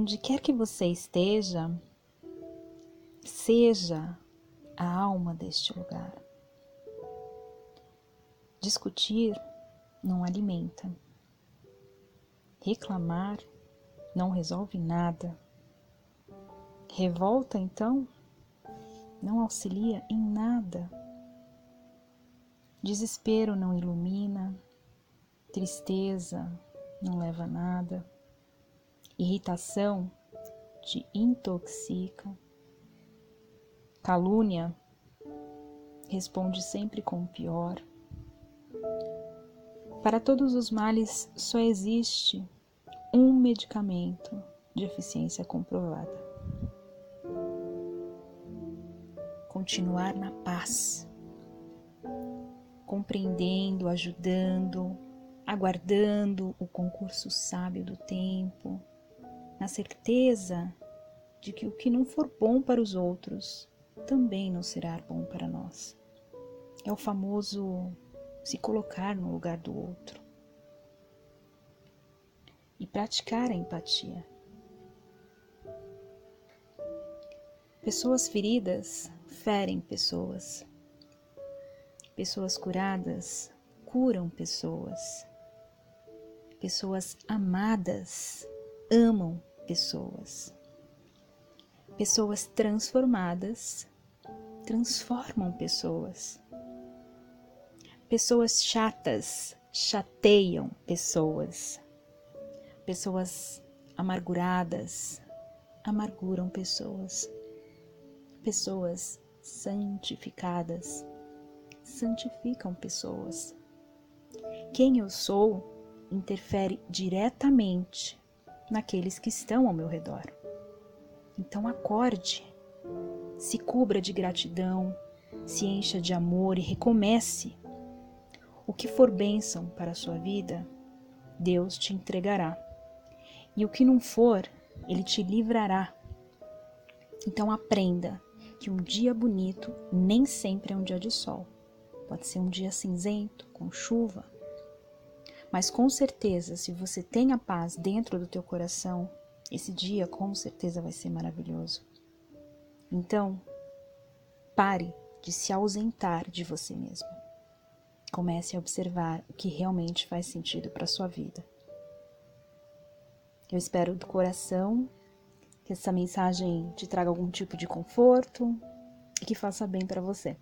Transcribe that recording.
onde quer que você esteja, seja a alma deste lugar. Discutir não alimenta. Reclamar não resolve nada. Revolta, então, não auxilia em nada. Desespero não ilumina, tristeza não leva a nada, irritação te intoxica, calúnia responde sempre com o pior. Para todos os males só existe um medicamento de eficiência comprovada. Continuar na paz, compreendendo, ajudando, aguardando o concurso sábio do tempo, na certeza de que o que não for bom para os outros também não será bom para nós. É o famoso se colocar no lugar do outro e praticar a empatia. Pessoas feridas ferem pessoas. Pessoas curadas curam pessoas. Pessoas amadas amam pessoas. Pessoas transformadas transformam pessoas. Pessoas chatas chateiam pessoas. Pessoas amarguradas amarguram pessoas. Pessoas santificadas santificam pessoas. Quem eu sou interfere diretamente naqueles que estão ao meu redor. Então acorde, se cubra de gratidão, se encha de amor e recomece o que for bênção para a sua vida, Deus te entregará. E o que não for, Ele te livrará. Então aprenda que um dia bonito nem sempre é um dia de sol. Pode ser um dia cinzento, com chuva. Mas com certeza, se você tem a paz dentro do teu coração, esse dia com certeza vai ser maravilhoso. Então, pare de se ausentar de você mesmo. Comece a observar o que realmente faz sentido para sua vida. Eu espero do coração que essa mensagem te traga algum tipo de conforto e que faça bem para você.